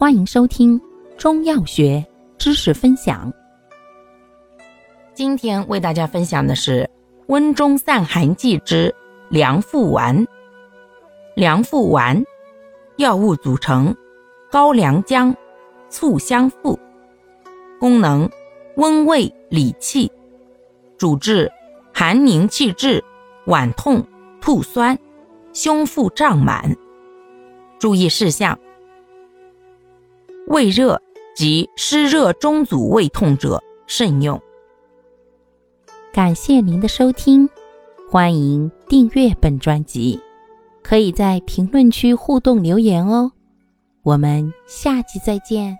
欢迎收听中药学知识分享。今天为大家分享的是温中散寒剂之凉附丸。凉附丸，药物组成：高良姜、醋香附。功能：温胃理气，主治寒凝气滞、脘痛、吐酸、胸腹胀满。注意事项。胃热及湿热中阻胃痛者慎用。感谢您的收听，欢迎订阅本专辑，可以在评论区互动留言哦。我们下期再见。